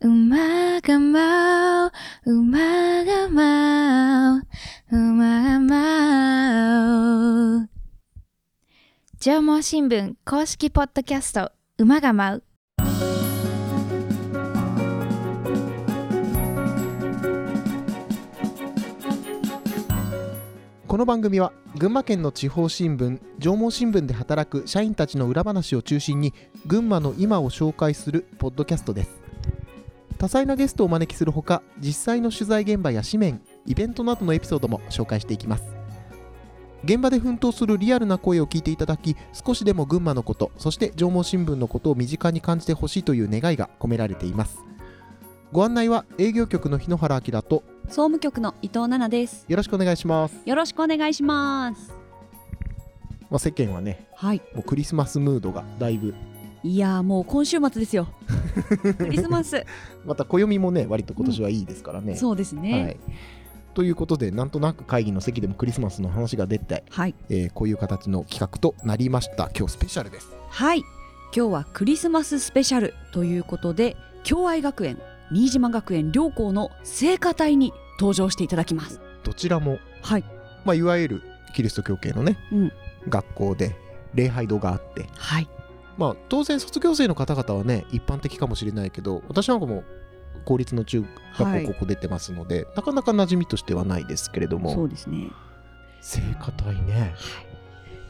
馬が舞う、馬が舞う、馬が舞う。縄文新聞公式ポッドキャスト、馬が舞う。この番組は群馬県の地方新聞縄文新聞で働く社員たちの裏話を中心に群馬の今を紹介するポッドキャストです多彩なゲストをお招きするほか実際の取材現場や紙面イベントなどのエピソードも紹介していきます。現場で奮闘するリアルな声を聞いていただき少しでも群馬のことそして縄文新聞のことを身近に感じてほしいという願いが込められています。ご案内は営業局の日野原明と総務局の伊藤奈々です。よろしくお願いします、よろしくお願いします。まあ、世間はねはい。もうクリスマスムードがだいぶいやーもう今週末ですよ。クリスマス。また暦もね割と今年はいいですからね、そうですね。はい、ということでなんとなく会議の席でもクリスマスの話が出て、はい。えーこういう形の企画となりました。今日スペシャルです。はい。今日はクリスマススペシャルということで共愛学園新島学園両校の聖歌隊に登場していただきます。どちらも、はい。まあ、いわゆるキリスト教系のね、うん。学校で礼拝堂があってはいまあ当然卒業生の方々はね一般的かもしれないけど私なんかも公立の中はい。学校ここ出てますので、なかなか馴染みとしてはないですけれどそもうですね。聖歌隊ね。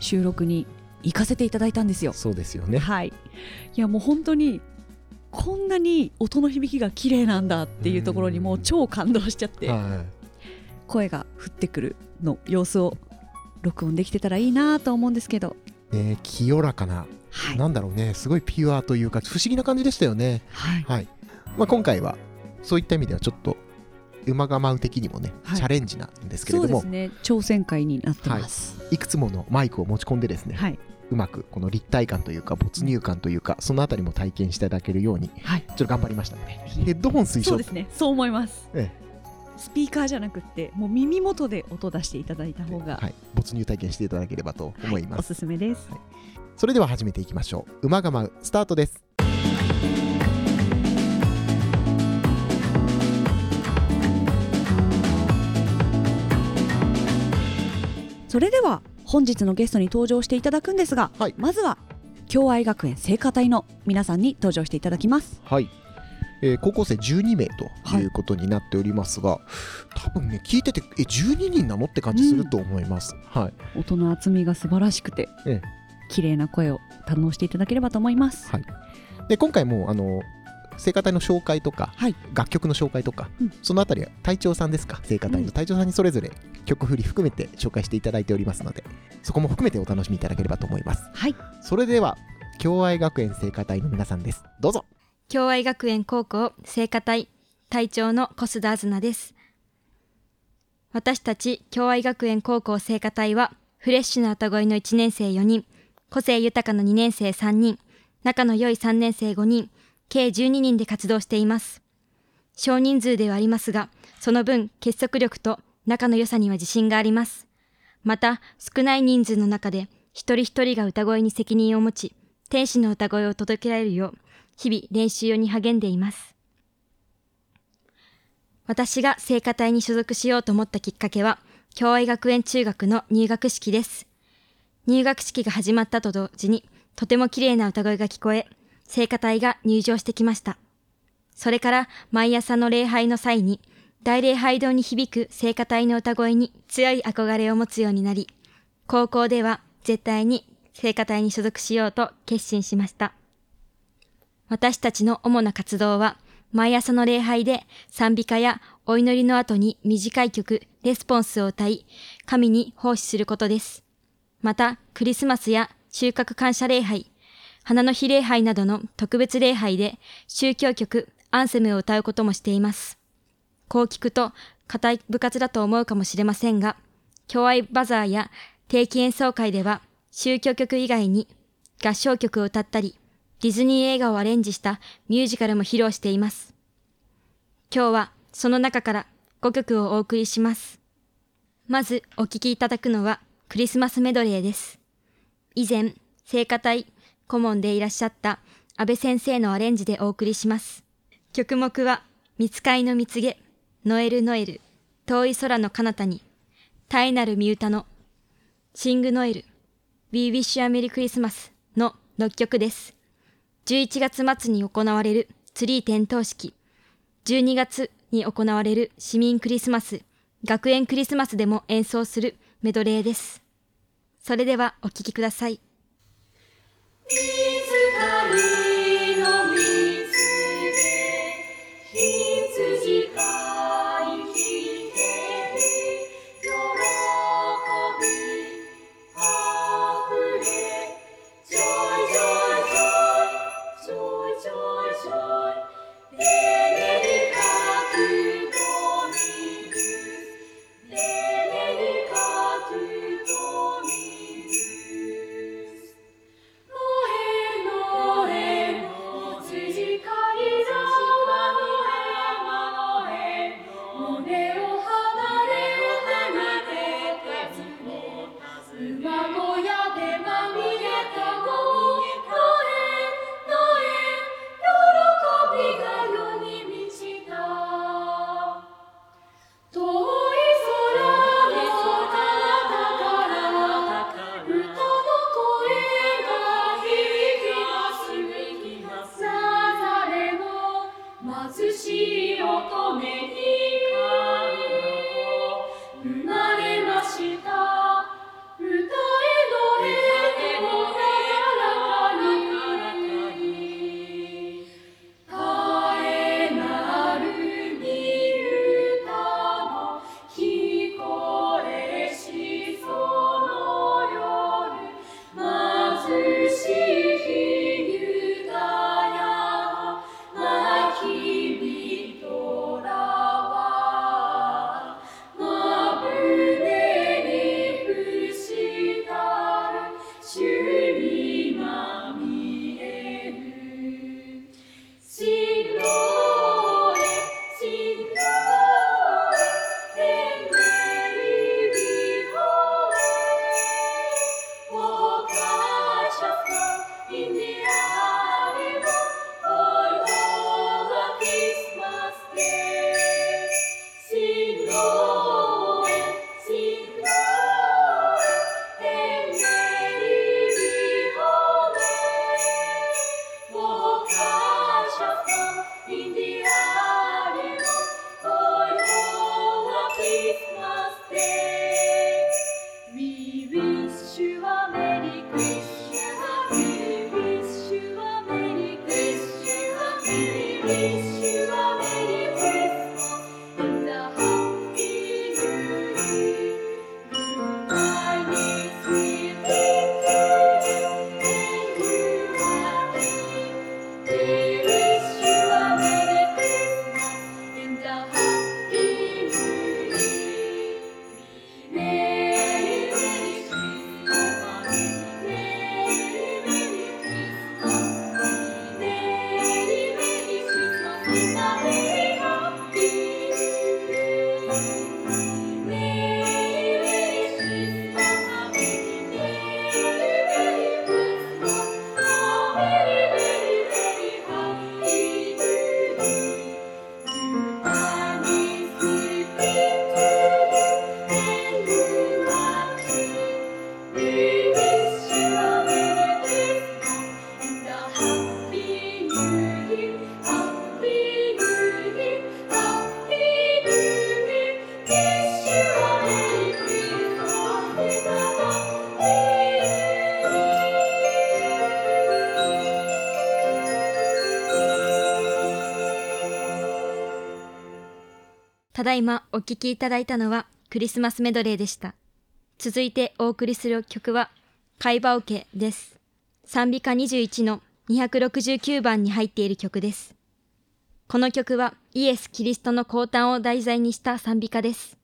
収録に行かせていただいたんですよ。そうですよね。はい。いやもう本当にこんなに音の響きが綺麗なんだっていうところにもう超感動しちゃっては声が降ってくるの様子を録音できてたらいいなと思うんですけど。い、ね、清らかなはい。なんだろうね。すごいピュアというか不思議な感じでしたよね。はい。はい、まあ、今回はそういった意味ではちょっと馬が舞う的にもね、はい。チャレンジなんですけれども。そうですね。挑戦会になってます。い。くつものマイクを持ち込んでですね、はい、うまくこの立体感というか没入感というかそのあたりも体験していただけるようにはい。ちょっと頑張りましたのでヘッドホン推奨そうですね。そう思います。えスピーカーじゃなくってもう耳元で音出していただいた方が、はい、没入体験していただければと思います、おすすめですそれでは始めていきましょう。馬が舞うスタートです。それでは本日のゲストに登場していただくんですが、はい。まずは共愛学園聖歌隊の皆さんに登場していただきます。はい、えー高校生12名ということになっておりますが、多分ね聞いててえ12人なのって感じすると思います、はい。音の厚みが素晴らしくて、え綺麗な声を堪能していただければと思います。はい。で今回もあの聖歌隊の紹介とか、はい。楽曲の紹介とか、うん。そのあたりは隊長さんですか？聖歌隊うん。の隊長さんにそれぞれ曲振り含めて紹介していただいておりますのでそこも含めてお楽しみいただければと思います。はい。それでは共愛学園聖歌隊の皆さんです。どうぞ。共愛学園高校聖歌隊隊長の小須田あずなです。私たち共愛学園高校聖歌隊は、フレッシュな歌声の1年生4人、個性豊かな2年生3人、仲の良い3年生5人、計12人で活動しています。少人数ではありますが、その分結束力と仲の良さには自信があります。また、少ない人数の中で、一人一人が歌声に責任を持ち、天使の歌声を届けられるよう、日々練習に励んでいます。私が聖歌隊に所属しようと思ったきっかけは、共愛学園中学の入学式です。入学式が始まったと同時に、とても綺麗な歌声が聞こえ、聖歌隊が入場してきました。それから毎朝の礼拝の際に、大礼拝堂に響く聖歌隊の歌声に強い憧れを持つようになり、高校では絶対に聖歌隊に所属しようと決心しました。私たちの主な活動は、毎朝の礼拝で賛美歌やお祈りの後に短い曲、レスポンスを歌い、神に奉仕することです。また、クリスマスや収穫感謝礼拝、花の日礼拝などの特別礼拝で宗教曲、アンセムを歌うこともしています。こう聞くと、固い部活だと思うかもしれませんが、共愛バザーや定期演奏会では宗教曲以外に合唱曲を歌ったり、ディズニー映画をアレンジしたミュージカルも披露しています。今日はその中から5曲をお送りします。まずお聴きいただくのはクリスマスメドレーです。以前、聖歌隊顧問でいらっしゃった安倍先生のアレンジでお送りします。曲目は、見つかいの蜜毛、ノエルノエル、遠い空の彼方に、大なる身歌の、シングノエル、We Wish You a Merry Christmas の6曲です。11月末に行われるツリー点灯式、12月に行われる市民クリスマス、学園クリスマスでも演奏するメドレーです。それではお聴きください。お聴きいただいたのはクリスマスメドレーでした。続いてお送りする曲は、会話オケです。賛美歌21の269番に入っている曲です。この曲はイエス・キリストの降誕を題材にした賛美歌です。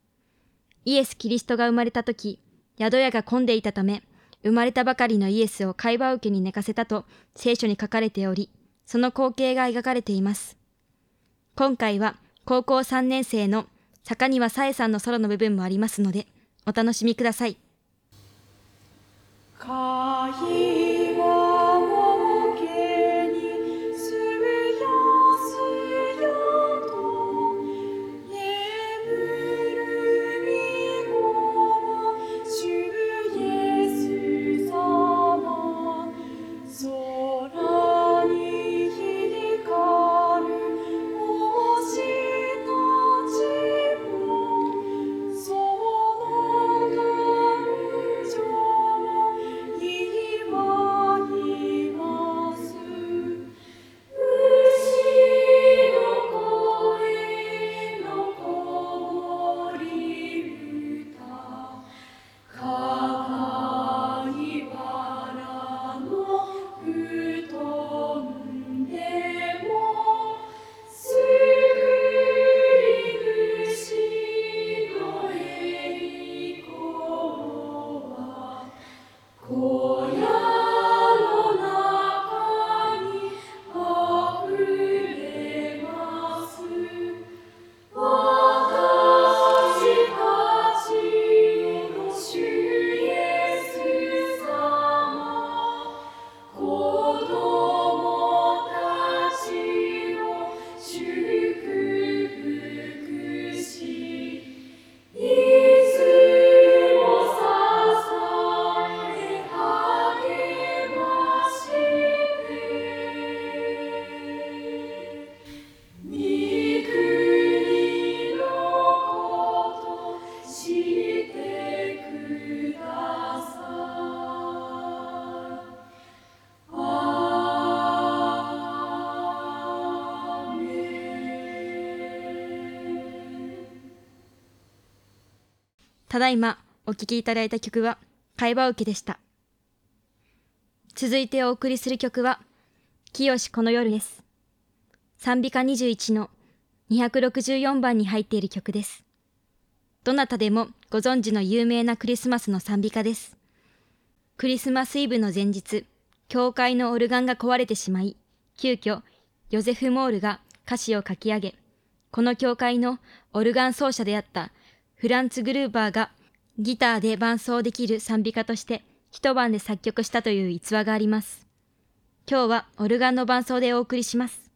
イエス・キリストが生まれた時、宿屋が混んでいたため、生まれたばかりのイエスを会話受けに寝かせたと聖書に書かれており、その光景が描かれています。今回は高校3年生の坂にはさえさんのソロの部分もありますので、お楽しみください。ただいまお聴きいただいた曲は会話受けでした。続いてお送りする曲は、清この夜です。賛美歌21の264番に入っている曲です。どなたでもご存知の有名なクリスマスの賛美歌です。クリスマスイブの前日、教会のオルガンが壊れてしまい、急遽ヨゼフ・モールが歌詞を書き上げ、この教会のオルガン奏者であったフランツ・グルーバーがギターで伴奏できる賛美歌として一晩で作曲したという逸話があります。今日はオルガンの伴奏でお送りします。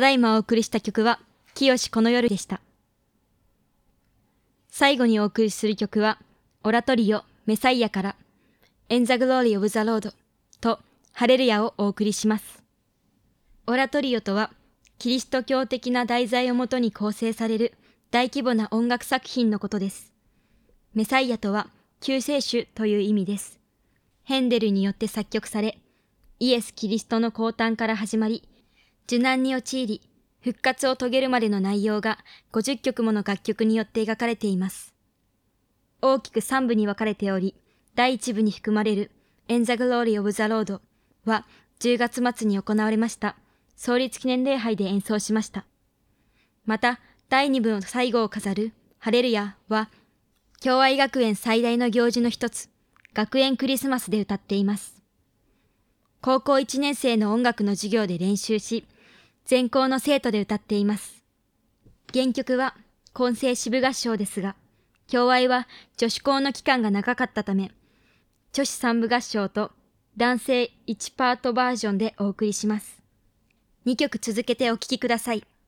ただいまお送りした曲は、清この夜でした。最後にお送りする曲は、オラトリオ、メサイアから、In the Glory of the Lord と、ハレルヤをお送りします。オラトリオとは、キリスト教的な題材をもとに構成される大規模な音楽作品のことです。メサイアとは、救世主という意味です。ヘンデルによって作曲され、イエス・キリストの降誕から始まり、受難に陥り、復活を遂げるまでの内容が50曲もの楽曲によって描かれています。大きく3部に分かれており、第1部に含まれる In the Glory of the Lord は10月末に行われました創立記念礼拝で演奏しました。また、第2部の最後を飾るハレルヤは、共愛学園最大の行事の一つ、学園クリスマスで歌っています。高校1年生の音楽の授業で練習し、全校の生徒で歌っています。原曲は混成支部合唱ですが、共愛は女子校の期間が長かったため、女子三部合唱と男性1パートバージョンでお送りします。2曲続けてお聴きください。「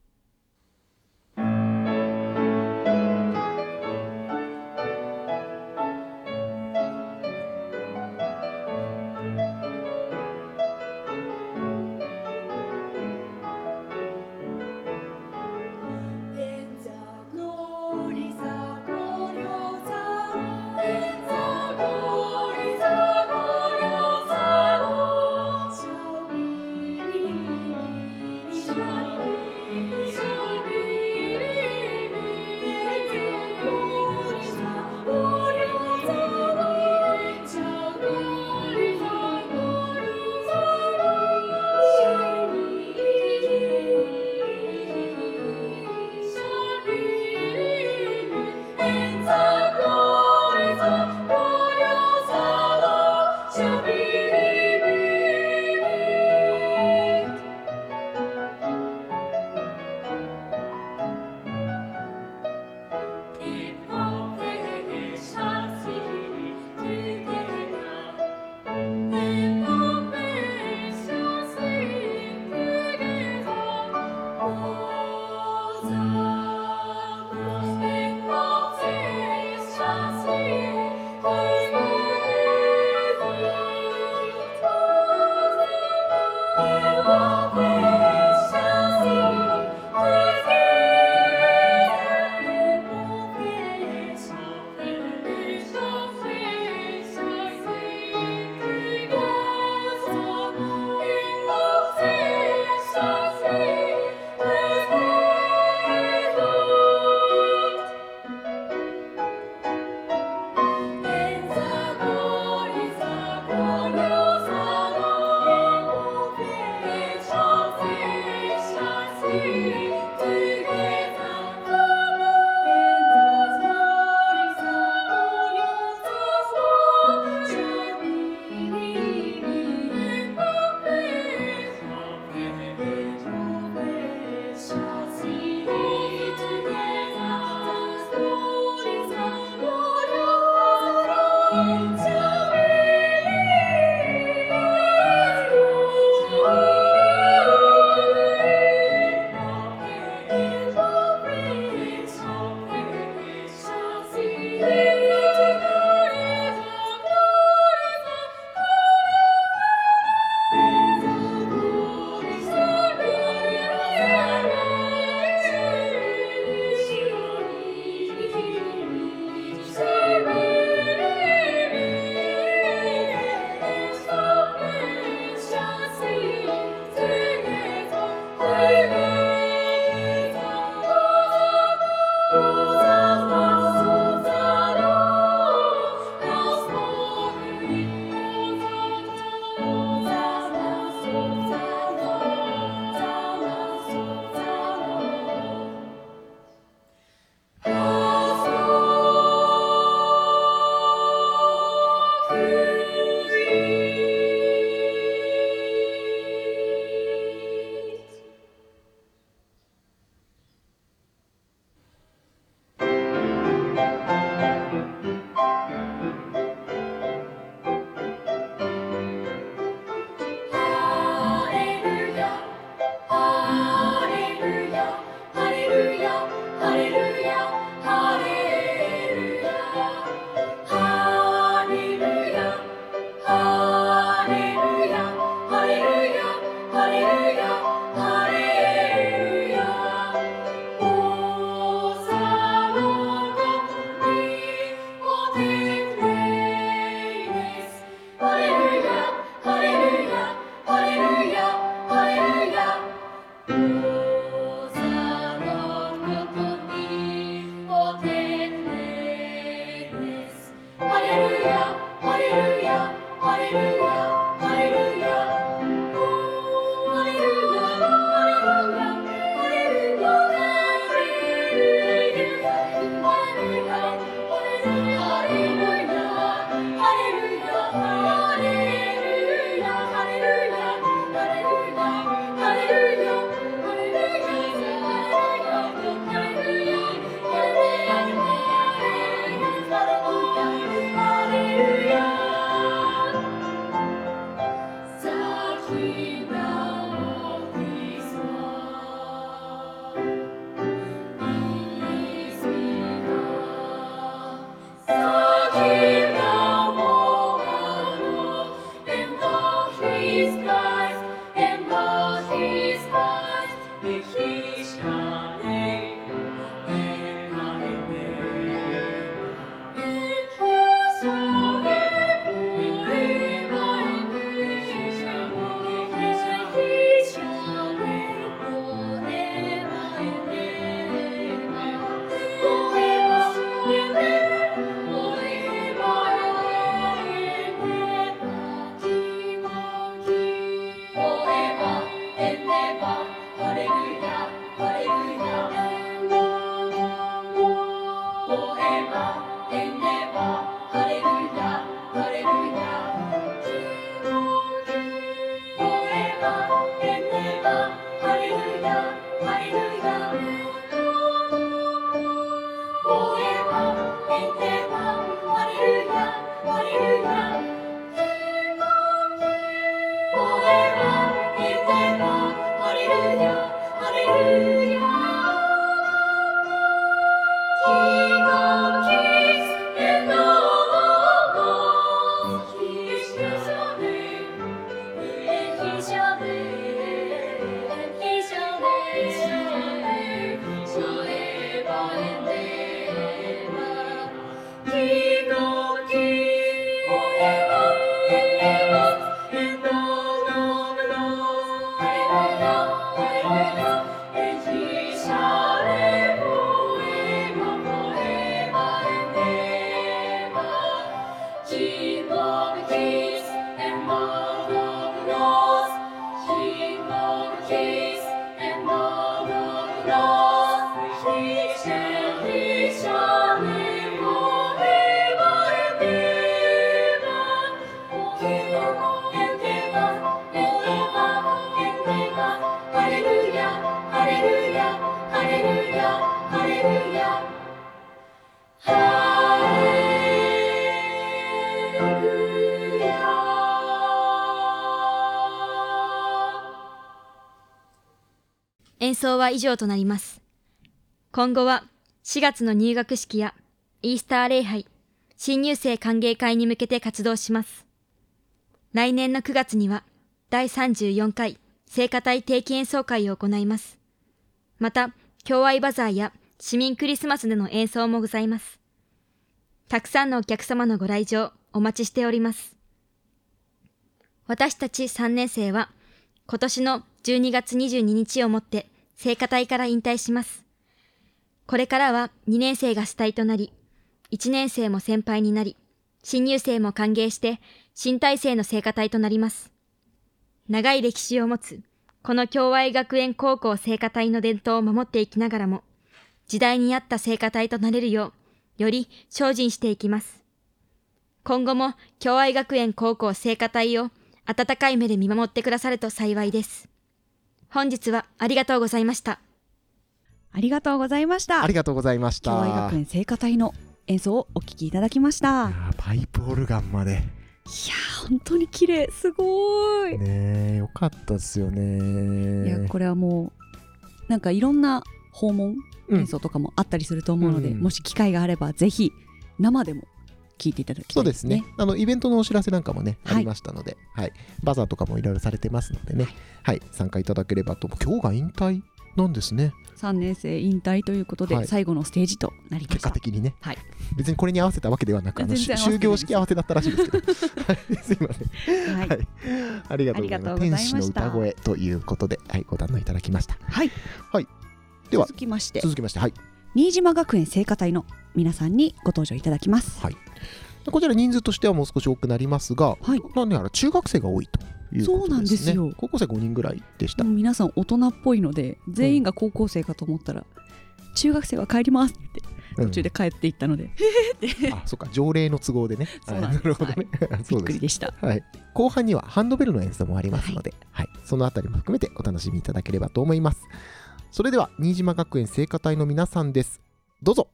は以上となります。今後は4月の入学式やイースター礼拝、新入生歓迎会に向けて活動します。来年の9月には第34回聖歌隊定期演奏会を行います。また、共愛バザーや市民クリスマスでの演奏もございます。たくさんのお客様のご来場お待ちしております。私たち3年生は今年の12月22日をもって聖歌隊から引退します。これからは2年生が主体となり、1年生も先輩になり、新入生も歓迎して新体制の聖歌隊となります。長い歴史を持つこの共愛学園高校聖歌隊の伝統を守っていきながらも、時代に合った聖歌隊となれるよう、より精進していきます。今後も共愛学園高校聖歌隊を温かい目で見守ってくださると幸いです。本日はありがとうございました。ありがとうございました。ありがとうございました。共愛学園聖歌隊の演奏をお聴きいただきました。パイプオルガンまで。ー本当に綺麗。すごい、ねえよかったですよね。いやこれはもうなんかいろんな訪問うん。演奏とかもあったりすると思うので、うん。もし機会があればぜひ生でも聞いていただきたそうですすね。ね。あのイベントのお知らせなんかもね、はい。ありましたので、はい、バザーとかもいろいろされてますのでね、はい、参加いただければと。今日が引退なんですね、3年生引退ということで、はい。最後のステージとなりま結した。果的にね。はい。別にこれに合わせたわけではなく、あの終業式合わせだったらしいですけど、はい、すいません。はい、はい。ありがとうございます。天使の歌声ということで、はい、ご堪能いただきました。はい。では。続きまして。続きまして、はい、新島学園聖歌隊の皆さんにご登場いただきますこちら人数としてはもう少し多くなりますが、はいなんでやら中学生が多いということですね。そうなんですよ高校生5人ぐらいでした。皆さん大人っぽいので全員が高校生かと思ったら、中学生は帰りますってうん途中で帰っていったので、あ、そうか、条例の都合でね。そうなるほどね。びっ。くりでしたはい。後半にはハンドベルの演奏もありますので、はい。そのあたりも含めてお楽しみいただければと思います。それでは、新島学園聖歌隊の皆さんです。どうぞ。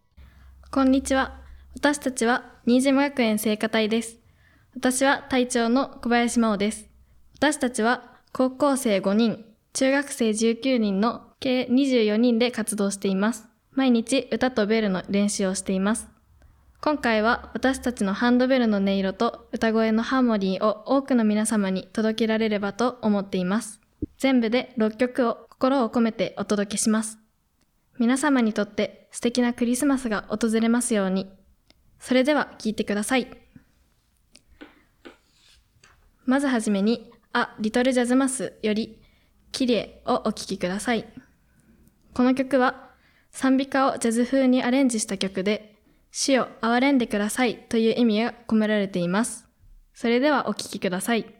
こんにちは。私たちは新島学園聖歌隊です。私は隊長の小林真央です。私たちは高校生5人、中学生19人の計24人で活動しています。毎日歌とベルの練習をしています。今回は私たちのハンドベルの音色と歌声のハーモニーを多くの皆様に届けられればと思っています。全部で6曲を心を込めてお届けします。皆様にとって素敵なクリスマスが訪れますように。それでは聴いてください。まずはじめに、あ、リトルジャズマスより、キリエをお聴きください。この曲は、賛美歌をジャズ風にアレンジした曲で、死を憐れんでくださいという意味が込められています。それではお聴きください。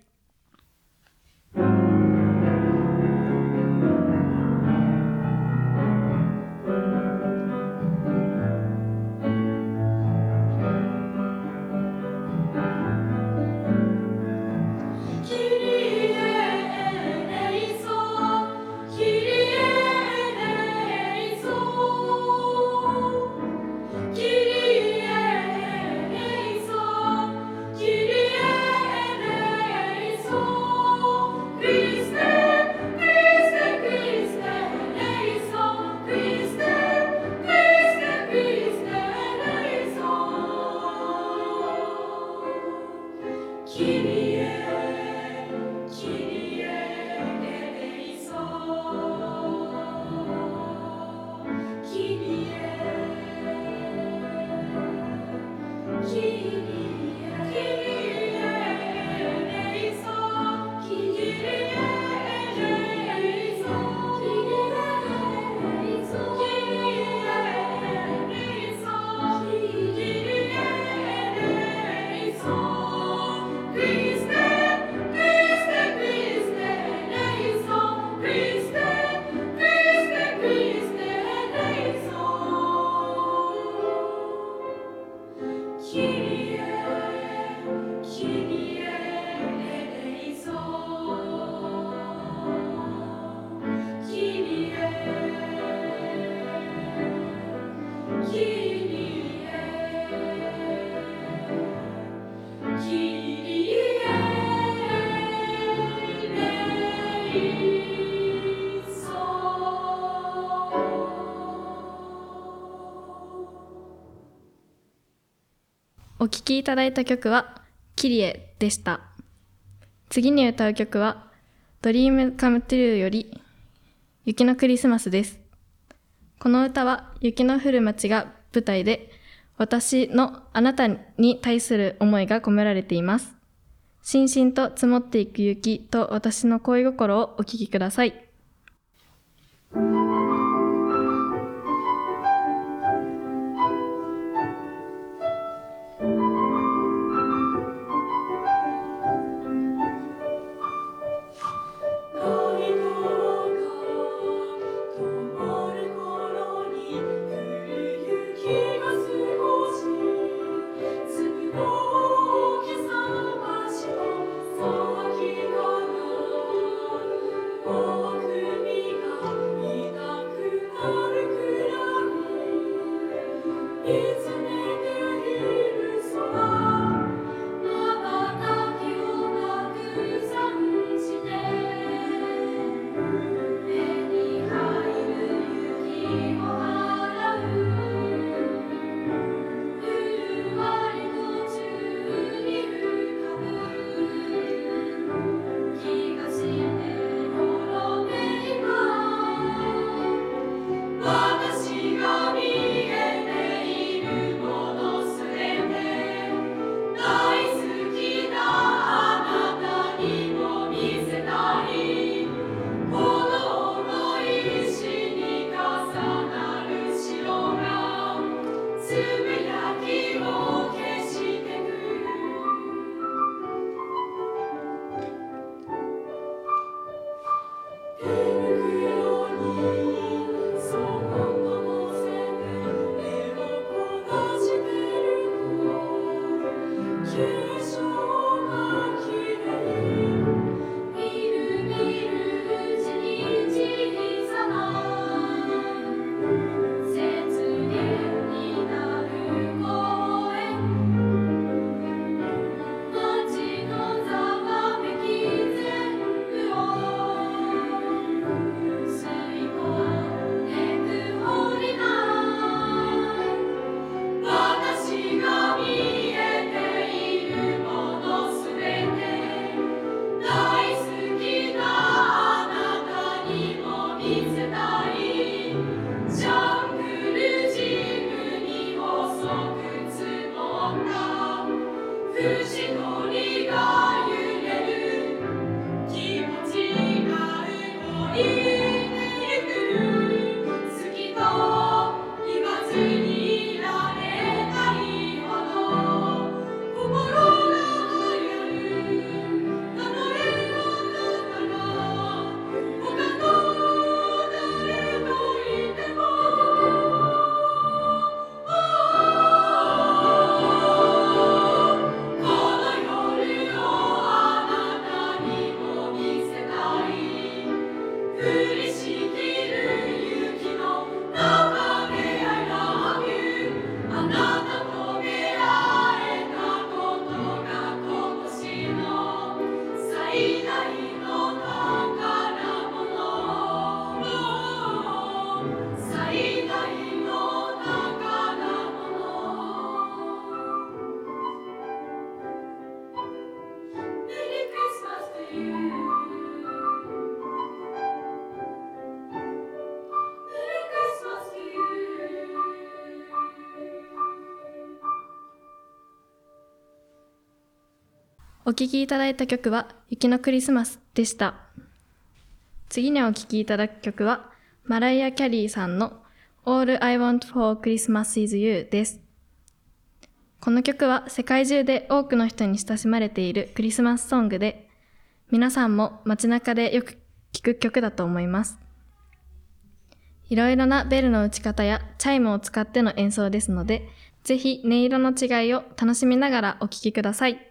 お聴きいただいた曲は、キリエでした。次に歌う曲は、Dream Come True より、雪のクリスマスです。この歌は、雪の降る街が舞台で、私のあなたに対する思いが込められています。しんしんと積もっていく雪と私の恋心をお聴きください。聴きいただいた曲は雪のクリスマスでした。次にお聴きいただく曲はマライア・キャリーさんの All I Want for Christmas is You です。この曲は世界中で多くの人に親しまれているクリスマスソングで、皆さんも街中でよく聴く曲だと思います。いろいろなベルの打ち方やチャイムを使っての演奏ですので、ぜひ音色の違いを楽しみながらお聴きください。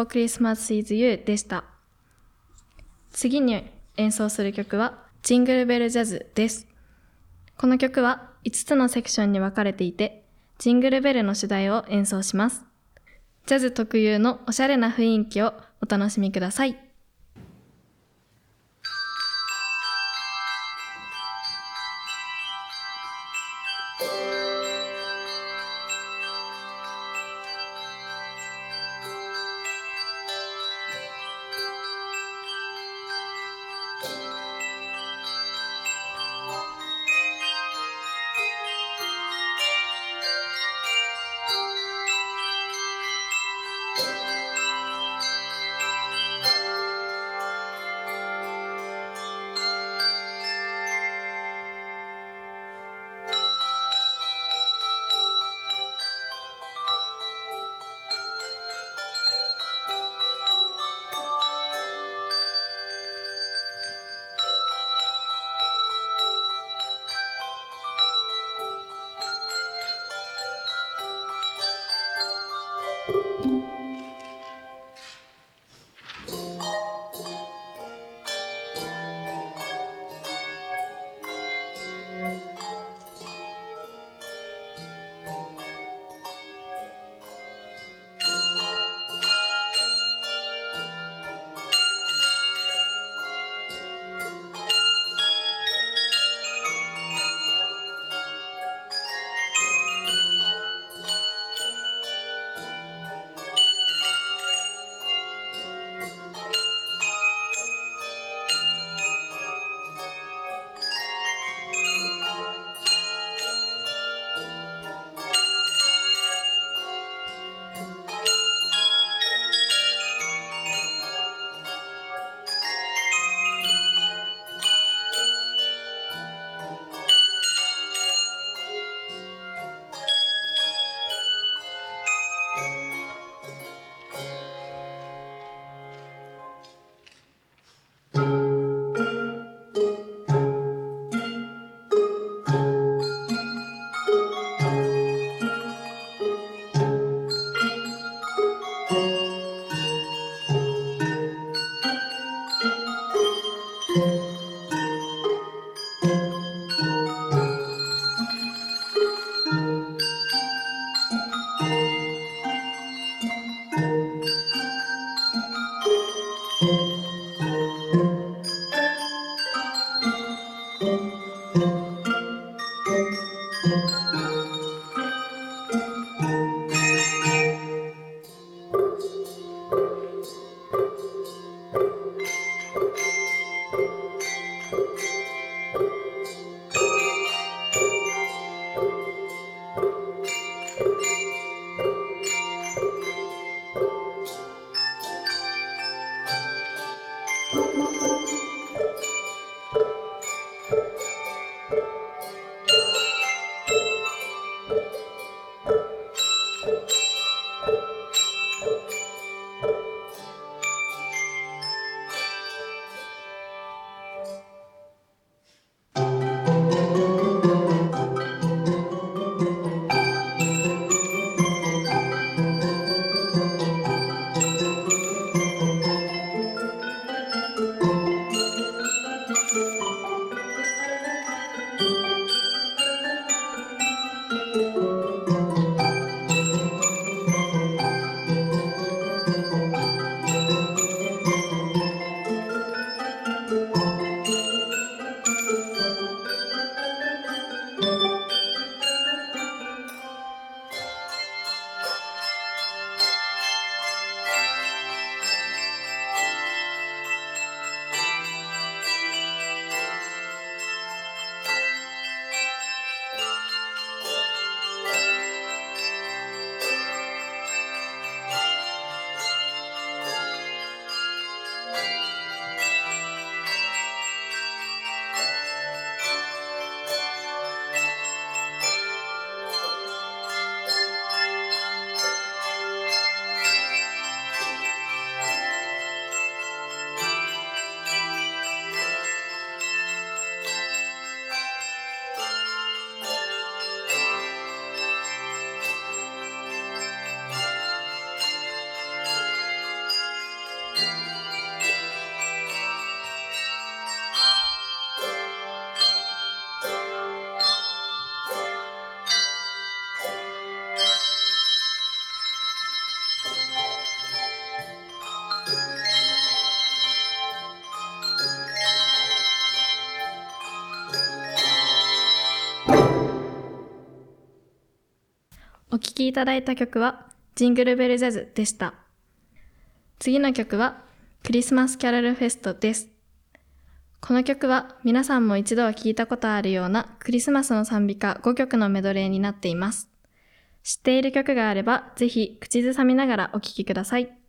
For Christmas is You でした。次に演奏する曲はジングルベルジャズです。この曲は5つのセクションに分かれていて、ジングルベルの主題を演奏します。ジャズ特有のおしゃれな雰囲気をお楽しみください。いただいた曲はジングルベルジャズでした。次の曲はクリスマスキャロルフェストです。この曲は皆さんも一度は聴いたことあるようなクリスマスの賛美歌5曲のメドレーになっています。知っている曲があればぜひ口ずさみながらお聴きください。「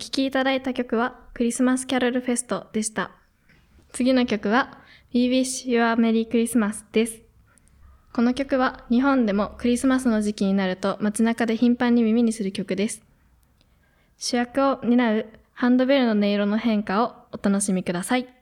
聴きいただいた曲はクリスマスキャロルフェストでした。次の曲は We Wish You a Merry Christmas です。この曲は日本でもクリスマスの時期になると街中で頻繁に耳にする曲です。主役を担うハンドベルの音色の変化をお楽しみください。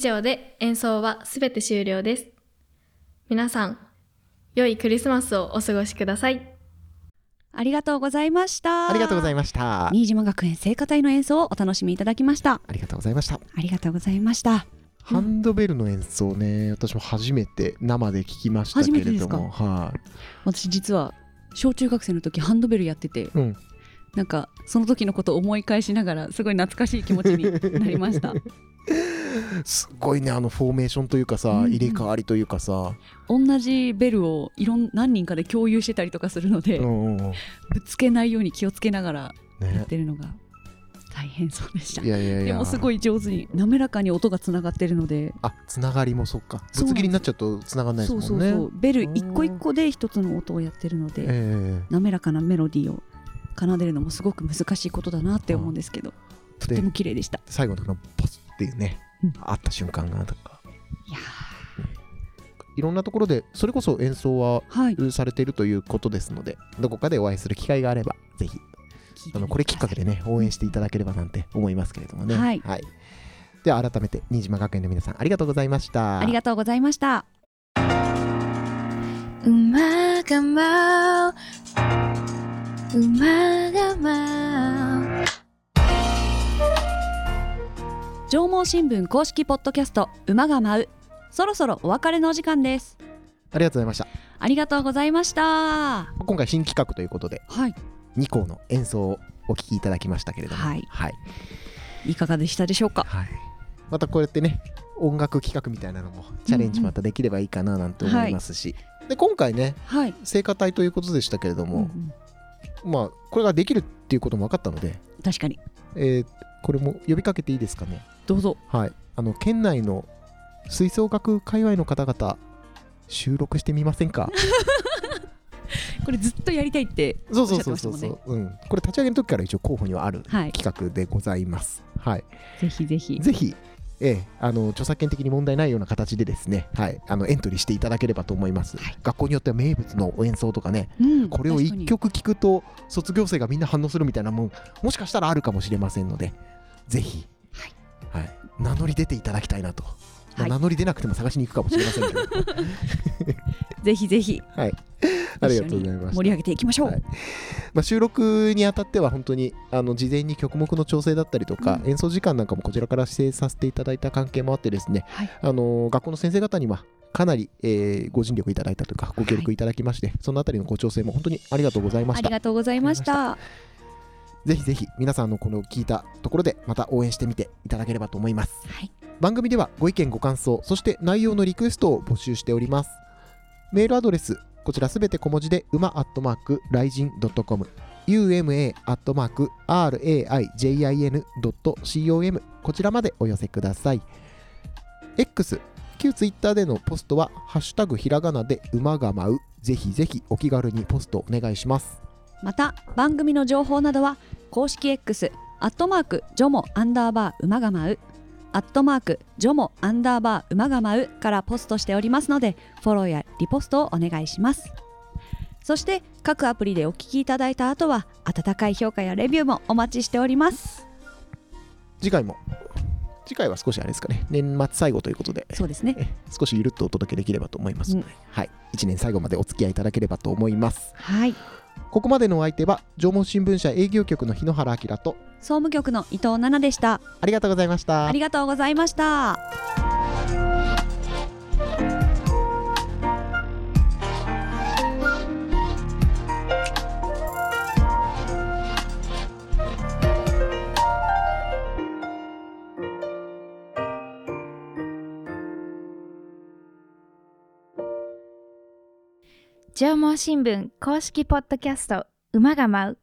上で演奏はすべて終了です。皆さん、良いクリスマスをお過ごしください。ありがとうございました。ありがとうございまました。新島学園聖歌隊の演奏をお楽しみいただきました。ありがとうございました。ありがとうございました。ハンドベルの演奏ね私も初めて生で聞きましたけれども。はい。私実は小中学生の時ハンドベルやってて、うん。なんかその時のことを思い返しながらすごい懐かしい気持ちになりました すごいねあのフォーメーションというかさ、うんうん。入れ替わりというかさ、同じベルをいろん何人かで共有してたりとかするので、うんうんうん。ぶつけないように気をつけながらやっねてるのが大変そうでした。いやいやいや。でもすごい上手に滑らかに音がつながってるので。あつながりもそっか。ぶつ切りになっちゃうとつながんないですそうもんね。そうそうベル一個一個で一つの音をやってるので、え滑らかなメロディーを奏でるのもすごく難しいことだなって思うんですけど、えでとても綺麗でした。最後のこのポスっていうね、うんあった瞬間がとか。いやいろんなところでそれこそ演奏はされているということですのでどこかでお会いする機会があればぜひあのこれきっかけでね応援していただければなんて思いますけれどもね。はい。では改めて新島学園の皆さんありがとうございました。ありがとうございました。馬が舞う。馬が舞う縄文新聞公式ポッドキャスト馬が舞う。そろそろお別れのお時間です。ありがとうございました。ありがとうございました。は今回新企画ということでい。2校の演奏をお聴きいただきましたけれども。はい。はい、いかがでしたでしょうか？はい。またこうやってね音楽企画みたいなのもチャレンジまたできればいいかななんて思いますし、で今回ねはい、聖歌隊ということでしたけれども、うんうん。まあこれができるっていうことも分かったので、確かに。えーこれも呼びかけていいですかね？どうぞ。はい。あの県内の吹奏楽界隈の方々収録してみませんか？これずっとやりたいってそうそうそうそうおっしゃってそう、うん、これ立ち上げの時から一応候補にはあるはい。企画でございます。はい、ぜひぜひ。ぜひええ、あの著作権的に問題ないような形でですね、はい、あのエントリーしていただければと思います、学校によっては名物の演奏とかねうんこれを1曲聴くと卒業生がみんな反応するみたいなもんもしかしたらあるかもしれませんのでぜひ、はい。名乗り出ていただきたいなと、まあはい名乗り出なくても探しに行くかもしれませんけど。ぜひぜひ。はい。ありがとうございました盛り上げていきましょう、はい。まあ、収録にあたっては本当にあの事前に曲目の調整だったりとか、演奏時間なんかもこちらから指定させていただいた関係もあってですね、はい。あの学校の先生方にはかなり、えーご尽力いただいたというかご協力いただきまして、そのあたりのご調整も本当にありがとうございまありしたがとうございましたぜひぜひ皆さんのこの聞いたところでまた応援してみていただければと思います。はい。番組ではご意見ご感想そして内容のリクエストを募集しております。メールアドレスこちらすべて小文字で馬アットマークライジン .com uma アットマーク raijin.com こちらまでお寄せください。X 旧 Twitter でのポストはハッシュタグひらがなで馬が舞う。ぜひぜひお気軽にポストお願いしますまた番組の情報などは公式 X アットマークジョモアンダーバー馬が舞うアットマークジョモアンダーバー馬が舞うからポストしておりますのでフォローやリポストをお願いします。そして各アプリでお聞きいただいた後は温かい評価やレビューもお待ちしております。次回も次回は少しあれですかね年末最後ということでそうですね。え少しゆるっとお届けできればと思いますので、うん。はい。1年最後までお付き合いいただければと思います。はいここまでのお相手は縄文新聞社営業局の日野原明と総務局の伊藤奈々でした。ありがとうございました。ありがとうございました縄文新聞公式ポッドキャスト馬が舞う。